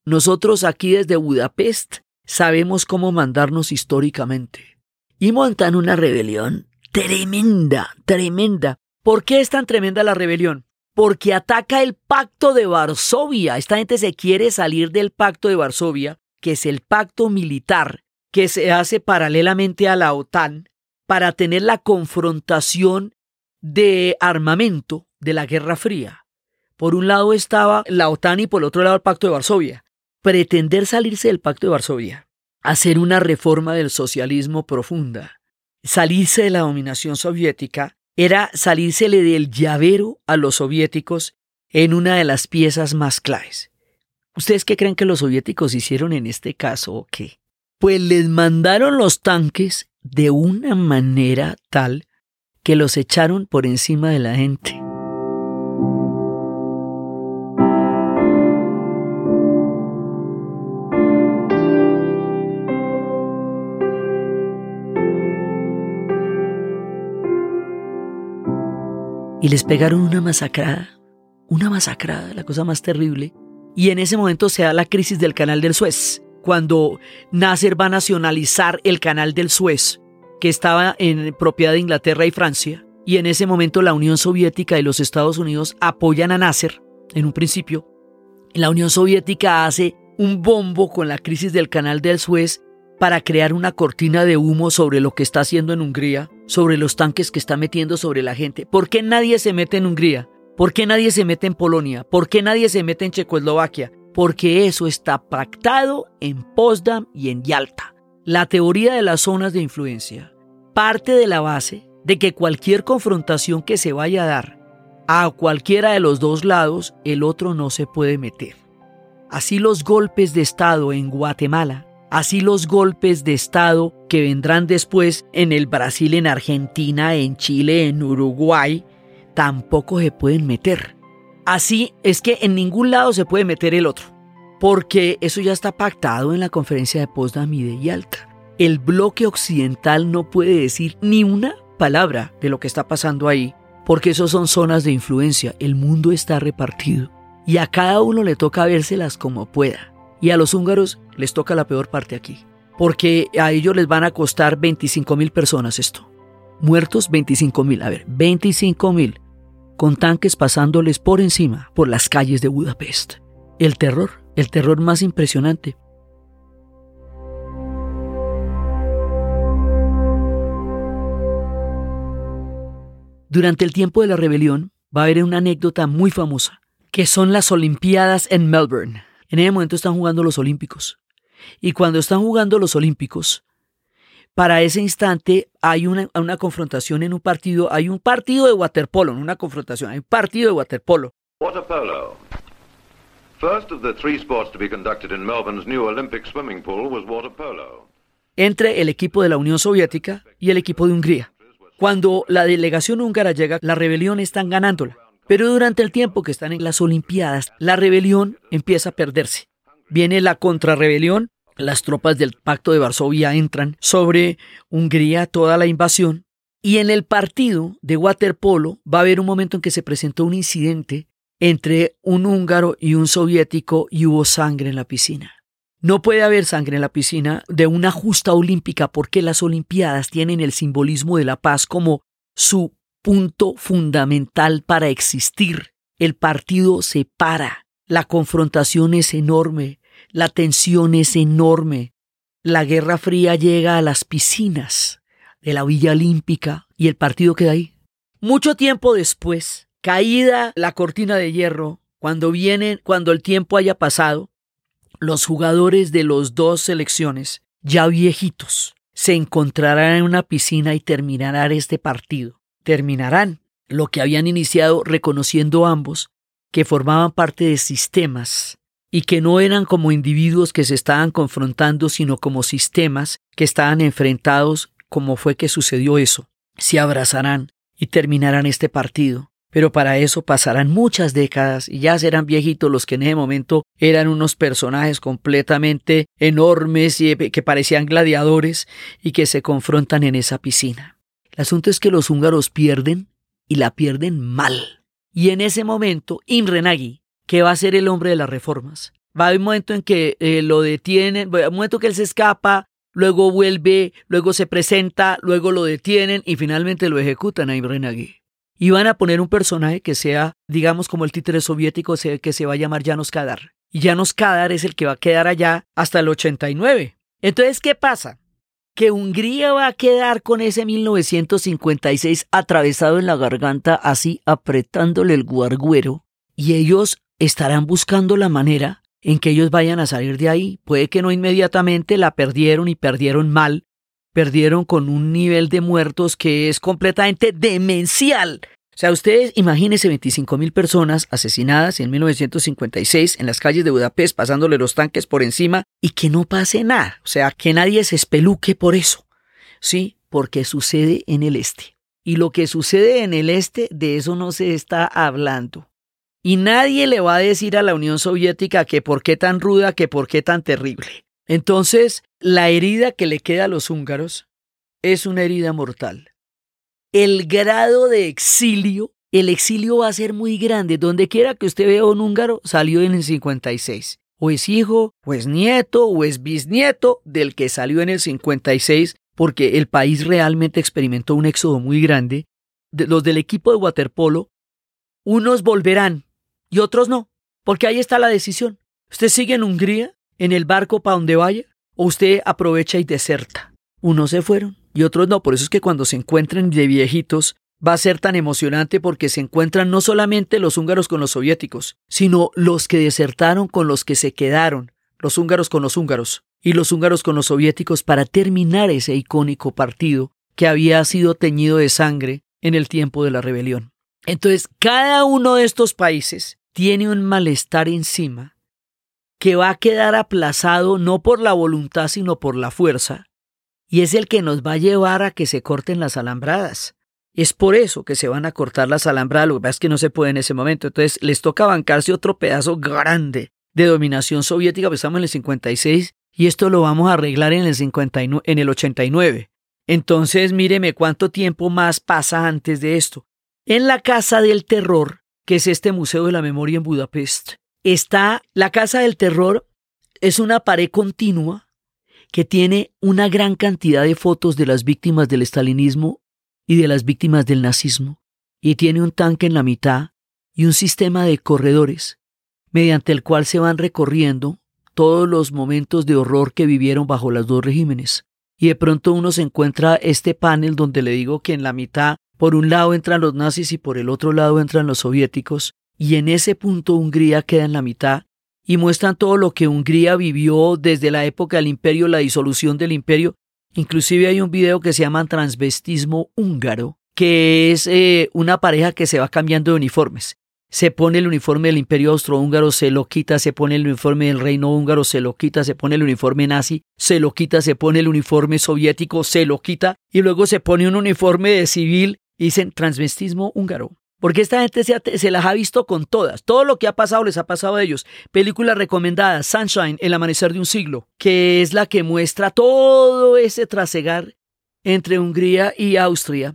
Nosotros aquí desde Budapest sabemos cómo mandarnos históricamente. Y montan una rebelión tremenda, tremenda. ¿Por qué es tan tremenda la rebelión? Porque ataca el pacto de Varsovia. Esta gente se quiere salir del pacto de Varsovia, que es el pacto militar que se hace paralelamente a la OTAN para tener la confrontación de armamento de la Guerra Fría. Por un lado estaba la OTAN y por el otro lado el pacto de Varsovia. Pretender salirse del pacto de Varsovia, hacer una reforma del socialismo profunda, salirse de la dominación soviética era salírsele del llavero a los soviéticos en una de las piezas más claves. ¿Ustedes qué creen que los soviéticos hicieron en este caso o qué? Pues les mandaron los tanques de una manera tal que los echaron por encima de la gente. Y les pegaron una masacrada, una masacrada, la cosa más terrible. Y en ese momento se da la crisis del canal del Suez, cuando Nasser va a nacionalizar el canal del Suez, que estaba en propiedad de Inglaterra y Francia. Y en ese momento la Unión Soviética y los Estados Unidos apoyan a Nasser, en un principio. La Unión Soviética hace un bombo con la crisis del canal del Suez para crear una cortina de humo sobre lo que está haciendo en Hungría, sobre los tanques que está metiendo sobre la gente. ¿Por qué nadie se mete en Hungría? ¿Por qué nadie se mete en Polonia? ¿Por qué nadie se mete en Checoslovaquia? Porque eso está pactado en Potsdam y en Yalta. La teoría de las zonas de influencia parte de la base de que cualquier confrontación que se vaya a dar a cualquiera de los dos lados, el otro no se puede meter. Así los golpes de Estado en Guatemala Así los golpes de Estado que vendrán después en el Brasil, en Argentina, en Chile, en Uruguay, tampoco se pueden meter. Así es que en ningún lado se puede meter el otro, porque eso ya está pactado en la conferencia de Potsdam y de Yalta. El bloque occidental no puede decir ni una palabra de lo que está pasando ahí, porque eso son zonas de influencia, el mundo está repartido y a cada uno le toca vérselas como pueda. Y a los húngaros les toca la peor parte aquí, porque a ellos les van a costar 25 mil personas esto. Muertos 25 mil, a ver, 25 mil, con tanques pasándoles por encima por las calles de Budapest. El terror, el terror más impresionante. Durante el tiempo de la rebelión va a haber una anécdota muy famosa, que son las Olimpiadas en Melbourne. En ese momento están jugando los Olímpicos. Y cuando están jugando los Olímpicos, para ese instante hay una, una, confrontación en un partido, hay un partido de waterpolo, no una confrontación, hay un partido de waterpolo. Waterpolo. First of the three sports to be conducted in Melbourne's new Olympic swimming pool was waterpolo. Entre el equipo de la Unión Soviética y el equipo de Hungría. Cuando la delegación húngara llega, la rebelión están ganándola. Pero durante el tiempo que están en las Olimpiadas, la rebelión empieza a perderse. Viene la contrarrebelión, las tropas del Pacto de Varsovia entran sobre Hungría toda la invasión y en el partido de waterpolo va a haber un momento en que se presentó un incidente entre un húngaro y un soviético y hubo sangre en la piscina. No puede haber sangre en la piscina de una justa olímpica porque las Olimpiadas tienen el simbolismo de la paz como su punto fundamental para existir. El partido se para, la confrontación es enorme, la tensión es enorme. La Guerra Fría llega a las piscinas de la Villa Olímpica y el partido queda ahí. Mucho tiempo después, caída la cortina de hierro, cuando vienen, cuando el tiempo haya pasado, los jugadores de las dos selecciones, ya viejitos, se encontrarán en una piscina y terminarán este partido terminarán lo que habían iniciado reconociendo ambos que formaban parte de sistemas y que no eran como individuos que se estaban confrontando, sino como sistemas que estaban enfrentados, como fue que sucedió eso. Se abrazarán y terminarán este partido. Pero para eso pasarán muchas décadas y ya serán viejitos los que en ese momento eran unos personajes completamente enormes y que parecían gladiadores y que se confrontan en esa piscina. El asunto es que los húngaros pierden y la pierden mal. Y en ese momento, Imre Nagy, que va a ser el hombre de las reformas, va a haber un momento en que eh, lo detienen, un momento que él se escapa, luego vuelve, luego se presenta, luego lo detienen y finalmente lo ejecutan a Imre Nagy. Y van a poner un personaje que sea, digamos, como el títere soviético, que se va a llamar Janos Kadar. Y Janos Kadar es el que va a quedar allá hasta el 89. Entonces, ¿qué pasa? Que Hungría va a quedar con ese 1956 atravesado en la garganta, así apretándole el guarguero, y ellos estarán buscando la manera en que ellos vayan a salir de ahí. Puede que no inmediatamente la perdieron y perdieron mal, perdieron con un nivel de muertos que es completamente demencial. Sea, ustedes imagínense 25 mil personas asesinadas en 1956 en las calles de Budapest, pasándole los tanques por encima y que no pase nada. O sea, que nadie se espeluque por eso. Sí, porque sucede en el este. Y lo que sucede en el este, de eso no se está hablando. Y nadie le va a decir a la Unión Soviética que por qué tan ruda, que por qué tan terrible. Entonces, la herida que le queda a los húngaros es una herida mortal el grado de exilio, el exilio va a ser muy grande. Donde quiera que usted vea un húngaro, salió en el 56. O es hijo, o es nieto, o es bisnieto del que salió en el 56, porque el país realmente experimentó un éxodo muy grande. los del equipo de waterpolo, unos volverán y otros no, porque ahí está la decisión. ¿Usted sigue en Hungría, en el barco para donde vaya, o usted aprovecha y deserta? Unos se fueron y otros no. Por eso es que cuando se encuentren de viejitos va a ser tan emocionante porque se encuentran no solamente los húngaros con los soviéticos, sino los que desertaron con los que se quedaron, los húngaros con los húngaros y los húngaros con los soviéticos para terminar ese icónico partido que había sido teñido de sangre en el tiempo de la rebelión. Entonces, cada uno de estos países tiene un malestar encima que va a quedar aplazado no por la voluntad, sino por la fuerza, y es el que nos va a llevar a que se corten las alambradas. Es por eso que se van a cortar las alambradas, lo que pasa es que no se puede en ese momento. Entonces les toca bancarse otro pedazo grande de dominación soviética, pues estamos en el 56 y esto lo vamos a arreglar en el, 59, en el 89. Entonces míreme cuánto tiempo más pasa antes de esto. En la Casa del Terror, que es este Museo de la Memoria en Budapest, está la Casa del Terror, es una pared continua que tiene una gran cantidad de fotos de las víctimas del estalinismo y de las víctimas del nazismo, y tiene un tanque en la mitad y un sistema de corredores, mediante el cual se van recorriendo todos los momentos de horror que vivieron bajo los dos regímenes. Y de pronto uno se encuentra este panel donde le digo que en la mitad, por un lado entran los nazis y por el otro lado entran los soviéticos, y en ese punto Hungría queda en la mitad y muestran todo lo que Hungría vivió desde la época del imperio, la disolución del imperio. Inclusive hay un video que se llama Transvestismo húngaro, que es eh, una pareja que se va cambiando de uniformes. Se pone el uniforme del imperio austrohúngaro, se lo quita, se pone el uniforme del reino húngaro, se lo quita, se pone el uniforme nazi, se lo quita, se pone el uniforme soviético, se lo quita, y luego se pone un uniforme de civil y dicen transvestismo húngaro. Porque esta gente se, las ha visto con todas. Todo lo que ha pasado les ha pasado a ellos. Película recomendada, Sunshine, El amanecer de un siglo, que es la que muestra todo ese trasegar entre Hungría y Austria.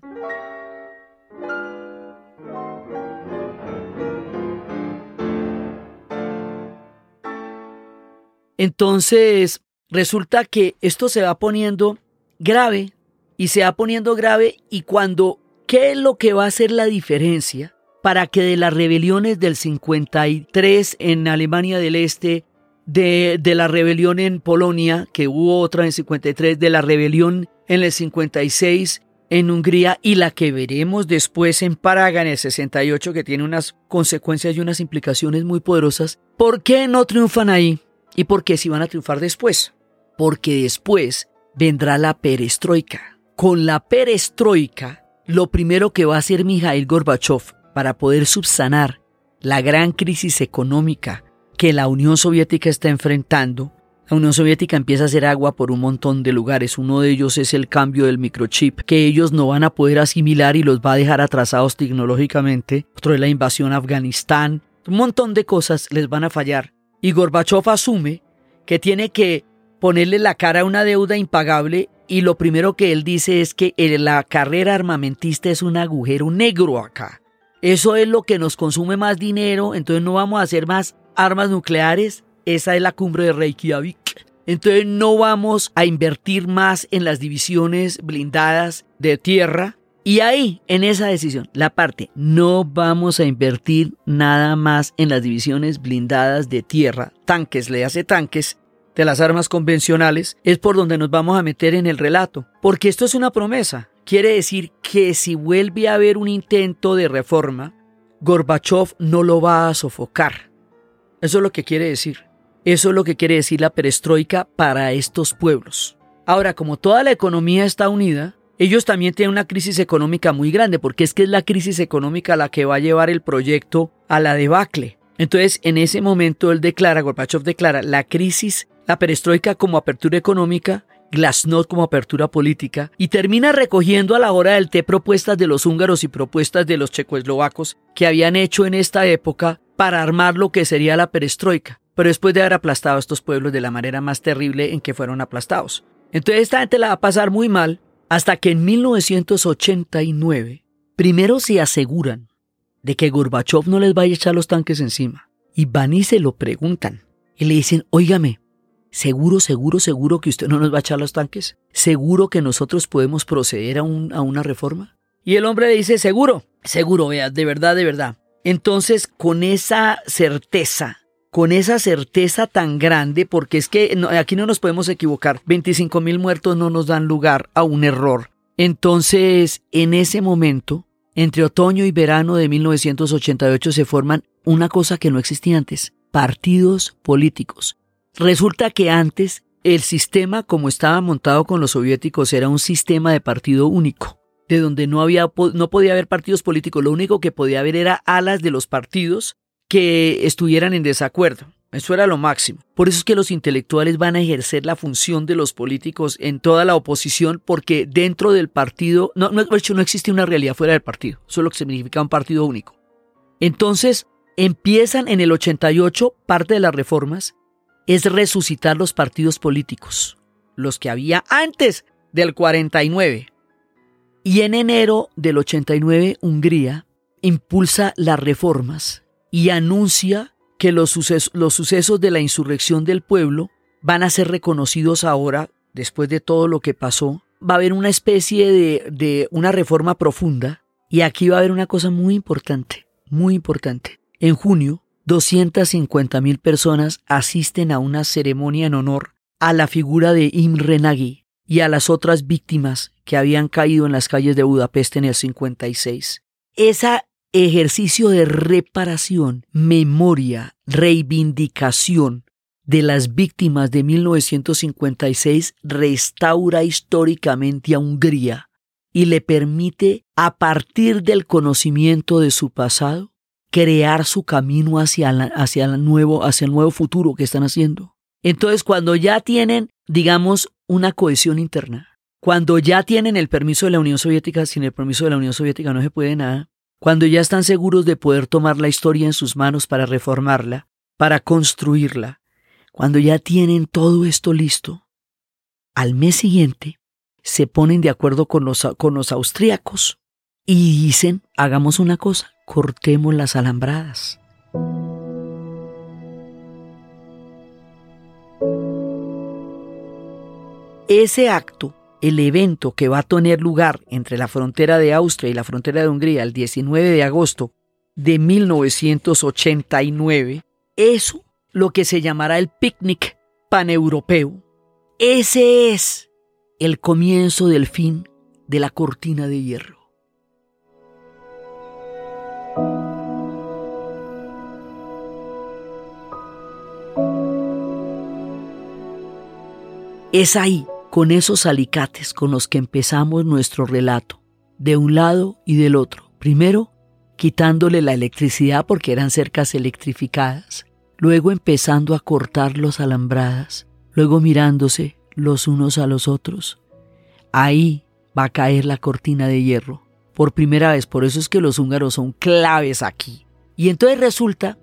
Entonces, resulta que esto se va poniendo grave y se va poniendo grave y cuando ¿Qué es lo que va a hacer la diferencia para que de las rebeliones del 53 en Alemania del Este, de, la rebelión en Polonia, que hubo otra en el 53, de la rebelión en el 56 en Hungría y la que veremos después en Praga en el 68, que tiene unas consecuencias y unas implicaciones muy poderosas, ¿por qué no triunfan ahí? ¿Y por qué si van a triunfar después? Porque después vendrá la perestroika. Con la perestroika lo primero que va a hacer Mikhail Gorbachev para poder subsanar la gran crisis económica que la Unión Soviética está enfrentando, la Unión Soviética empieza a hacer agua por un montón de lugares. Uno de ellos es el cambio del microchip, que ellos no van a poder asimilar y los va a dejar atrasados tecnológicamente. Otro es la invasión a Afganistán. Un montón de cosas les van a fallar. Y Gorbachev asume que tiene que ponerle la cara a una deuda impagable y lo primero que él dice es que la carrera armamentista es un agujero negro acá. Eso es lo que nos consume más dinero, entonces no vamos a hacer más armas nucleares. Esa es la cumbre de Reykjavik. Entonces no vamos a invertir más en las divisiones blindadas de tierra. Y ahí, en esa decisión, la parte, no vamos a invertir nada más en las divisiones blindadas de tierra, tanques, le hace tanques, de las armas convencionales, es por donde nos vamos a meter en el relato. Porque esto es una promesa. Quiere decir que si vuelve a haber un intento de reforma, Gorbachev no lo va a sofocar. Eso es lo que quiere decir. Eso es lo que quiere decir la perestroika para estos pueblos. Ahora, como toda la economía está unida, ellos también tienen una crisis económica muy grande, porque es que es la crisis económica la que va a llevar el proyecto a la debacle. Entonces, en ese momento él declara, Gorbachev declara la crisis, la perestroika como apertura económica, Glasnost como apertura política, y termina recogiendo a la hora del té propuestas de los húngaros y propuestas de los checoslovacos que habían hecho en esta época para armar lo que sería la perestroika, pero después de haber aplastado a estos pueblos de la manera más terrible en que fueron aplastados. Entonces esta gente la va a pasar muy mal hasta que en 1989 primero se aseguran de que Gorbachev no les vaya a echar los tanques encima. Y van y se lo preguntan. Y le dicen, óigame, ¿seguro, seguro, seguro que usted no nos va a echar los tanques? ¿Seguro que nosotros podemos proceder a, una reforma? Y el hombre le dice, seguro, seguro, vea, de verdad, de verdad. Entonces, con esa certeza, con esa certeza tan grande, porque es que aquí no nos podemos equivocar, 25 mil muertos no nos dan lugar a un error. Entonces, en ese momento, entre otoño y verano de 1988 se forman una cosa que no existía antes, partidos políticos. Resulta que antes el sistema como estaba montado con los soviéticos era un sistema de partido único, de donde no, había, no podía haber partidos políticos, lo único que podía haber era alas de los partidos que estuvieran en desacuerdo. Eso era lo máximo. Por eso es que los intelectuales van a ejercer la función de los políticos en toda la oposición, porque dentro del partido, no, no, no existe una realidad fuera del partido, eso es lo que significa un partido único. Entonces, empiezan en el 88, parte de las reformas es resucitar los partidos políticos, los que había antes del 49. Y en enero del 89, Hungría impulsa las reformas y anuncia que los, sucesos de la insurrección del pueblo van a ser reconocidos ahora, después de todo lo que pasó. Va a haber una especie de, de una reforma profunda y aquí va a haber una cosa muy importante, muy importante. En junio, 250 mil personas asisten a una ceremonia en honor a la figura de Imre Nagy y a las otras víctimas que habían caído en las calles de Budapest en el 56. Esa ejercicio de reparación, memoria, reivindicación de las víctimas de 1956 restaura históricamente a Hungría y le permite, a partir del conocimiento de su pasado, crear su camino hacia, hacia, el nuevo, hacia el nuevo futuro que están haciendo. Entonces, cuando ya tienen, digamos, una cohesión interna, cuando ya tienen el permiso de la Unión Soviética, sin el permiso de la Unión Soviética no se puede nada, cuando ya están seguros de poder tomar la historia en sus manos para reformarla, para construirla, cuando ya tienen todo esto listo, al mes siguiente se ponen de acuerdo con los, con los austríacos y dicen, hagamos una cosa, cortemos las alambradas. Ese acto el evento que va a tener lugar entre la frontera de Austria y la frontera de Hungría el 19 de agosto de 1989, eso lo que se llamará el picnic paneuropeo. Ese es el comienzo del fin de la cortina de hierro. Es ahí con esos alicates con los que empezamos nuestro relato, de un lado y del otro. Primero, quitándole la electricidad porque eran cercas electrificadas, luego empezando a cortar los alambradas, luego mirándose los unos a los otros. Ahí va a caer la cortina de hierro. Por primera vez, por eso es que los húngaros son claves aquí. Y entonces resulta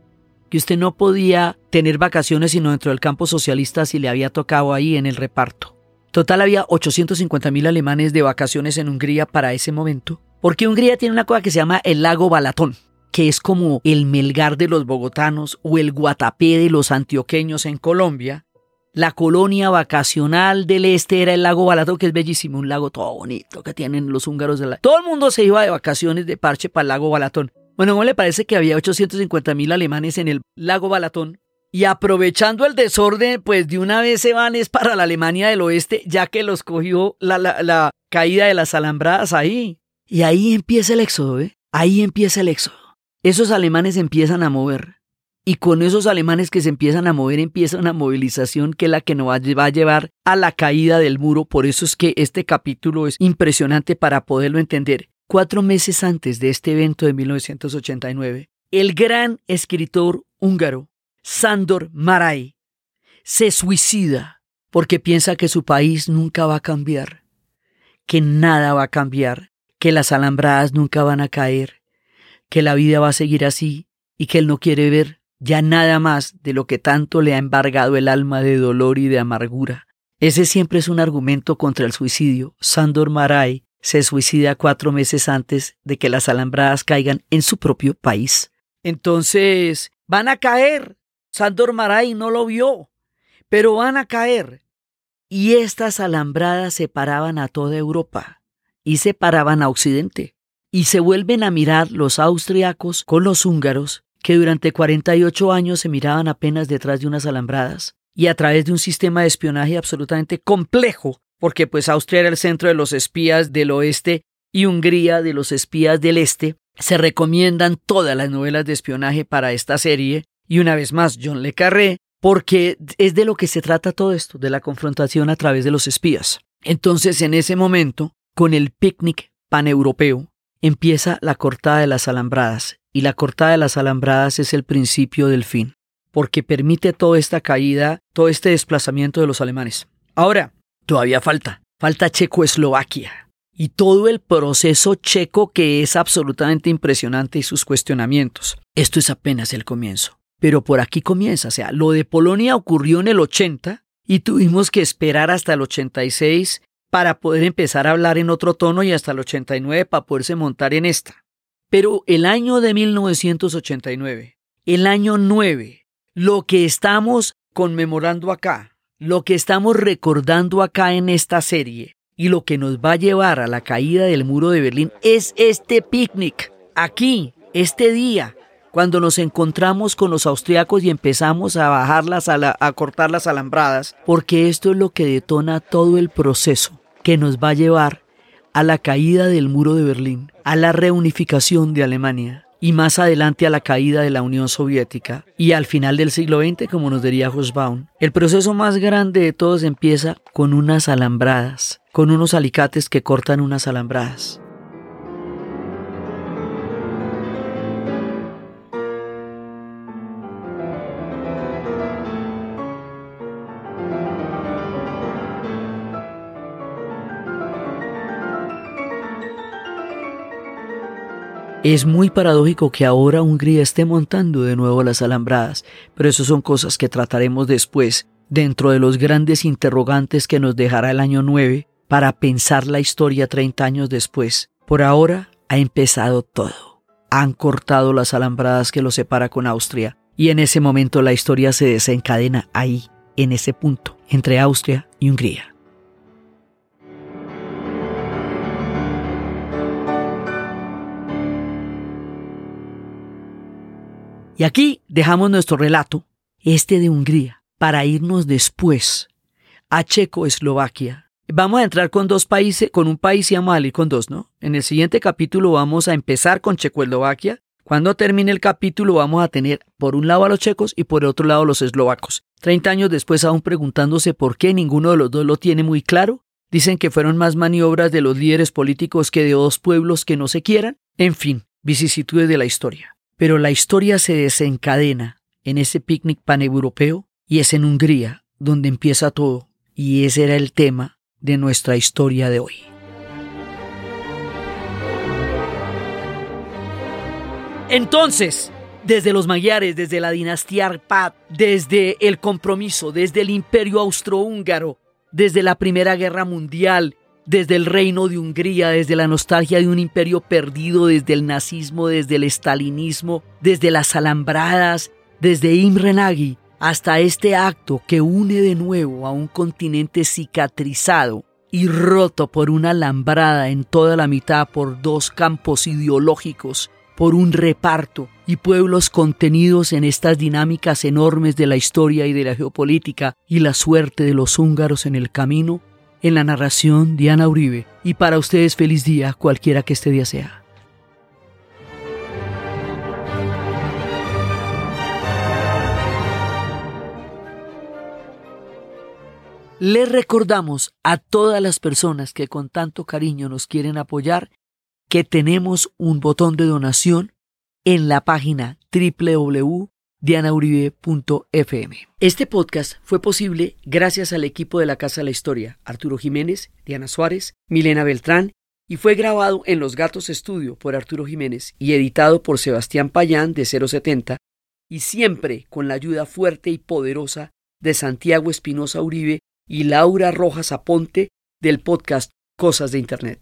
que usted no podía tener vacaciones sino dentro del campo socialista si le había tocado ahí en el reparto. Total había 850.000 alemanes de vacaciones en Hungría para ese momento, porque Hungría tiene una cosa que se llama el lago Balatón, que es como el Melgar de los bogotanos o el Guatapé de los antioqueños en Colombia. La colonia vacacional del este era el lago Balatón, que es bellísimo, un lago todo bonito que tienen los húngaros de la... Todo el mundo se iba de vacaciones de parche para el lago Balatón. Bueno, ¿cómo le parece que había 850.000 alemanes en el lago Balatón? Y aprovechando el desorden, pues de una vez se van es para la Alemania del Oeste, ya que los cogió la, la, caída de las alambradas ahí. Y ahí empieza el éxodo, ¿eh? Ahí empieza el éxodo. Esos alemanes empiezan a mover. y con esos alemanes que se empiezan a mover empieza una movilización que es la que nos va a llevar a la caída del muro. Por eso es que este capítulo es impresionante para poderlo entender. Cuatro meses antes de este evento de 1989, el gran escritor húngaro Sándor Maray se suicida porque piensa que su país nunca va a cambiar, que nada va a cambiar, que las alambradas nunca van a caer, que la vida va a seguir así y que él no quiere ver ya nada más de lo que tanto le ha embargado el alma de dolor y de amargura. Ese siempre es un argumento contra el suicidio. Sandor Maray se suicida cuatro meses antes de que las alambradas caigan en su propio país. Entonces, van a caer. Sandor Maray no lo vio, pero van a caer. Y estas alambradas separaban a toda Europa y separaban a Occidente. Y se vuelven a mirar los austriacos con los húngaros que durante 48 años se miraban apenas detrás de unas alambradas y a través de un sistema de espionaje absolutamente complejo, porque pues Austria era el centro de los espías del oeste y Hungría de los espías del este, se recomiendan todas las novelas de espionaje para esta serie y una vez más John Le Carré, porque es de lo que se trata todo esto, de la confrontación a través de los espías. Entonces, en ese momento, con el picnic paneuropeo, empieza la cortada de las alambradas y la cortada de las alambradas es el principio del fin, porque permite toda esta caída, todo este desplazamiento de los alemanes. Ahora, todavía falta, falta Checoslovaquia y todo el proceso checo que es absolutamente impresionante y sus cuestionamientos. Esto es apenas el comienzo. Pero por aquí comienza, o sea, lo de Polonia ocurrió en el 80 y tuvimos que esperar hasta el 86 para poder empezar a hablar en otro tono y hasta el 89 para poderse montar en esta. Pero el año de 1989, el año 9, lo que estamos conmemorando acá, lo que estamos recordando acá en esta serie y lo que nos va a llevar a la caída del muro de Berlín es este picnic, aquí, este día, cuando nos encontramos con los austriacos y empezamos a bajarlas, a, a cortar las alambradas, porque esto es lo que detona todo el proceso que nos va a llevar a la caída del muro de Berlín, a la reunificación de Alemania y más adelante a la caída de la Unión Soviética y al final del siglo XX, como nos diría Hosbaum. El proceso más grande de todos empieza con unas alambradas, con unos alicates que cortan unas alambradas. Es muy paradójico que ahora Hungría esté montando de nuevo las alambradas, pero eso son cosas que trataremos después, dentro de los grandes interrogantes que nos dejará el año 9 para pensar la historia 30 años después. Por ahora ha empezado todo. Han cortado las alambradas que los separa con Austria y en ese momento la historia se desencadena ahí, en ese punto, entre Austria y Hungría. Y aquí dejamos nuestro relato, este de Hungría, para irnos después a Checoslovaquia. Vamos a entrar con dos países, con un país y vamos a con dos, ¿no? En el siguiente capítulo vamos a empezar con Checoslovaquia. Cuando termine el capítulo vamos a tener por un lado a los checos y por el otro lado a los eslovacos. Treinta años después aún preguntándose por qué ninguno de los dos lo tiene muy claro. Dicen que fueron más maniobras de los líderes políticos que de dos pueblos que no se quieran. En fin, vicisitudes de la historia. Pero la historia se desencadena en ese picnic paneuropeo y es en Hungría donde empieza todo. Y ese era el tema de nuestra historia de hoy. Entonces, desde los magiares, desde la dinastía Arpad, desde el compromiso, desde el imperio austrohúngaro, desde la Primera Guerra Mundial desde el reino de Hungría, desde la nostalgia de un imperio perdido, desde el nazismo, desde el estalinismo, desde las alambradas, desde Imre Nagy, hasta este acto que une de nuevo a un continente cicatrizado y roto por una alambrada en toda la mitad por dos campos ideológicos, por un reparto y pueblos contenidos en estas dinámicas enormes de la historia y de la geopolítica y la suerte de los húngaros en el camino, en la narración, Diana Uribe. Y para ustedes, feliz día, cualquiera que este día sea. Les recordamos a todas las personas que con tanto cariño nos quieren apoyar que tenemos un botón de donación en la página www www.dianauribe.fm. Este podcast fue posible gracias al equipo de la Casa de la Historia, Arturo Jiménez, Diana Suárez, Milena Beltrán, y fue grabado en Los Gatos Estudio por Arturo Jiménez y editado por Sebastián Payán de 070, y siempre con la ayuda fuerte y poderosa de Santiago Espinosa Uribe y Laura Rojas Aponte del podcast Cosas de Internet.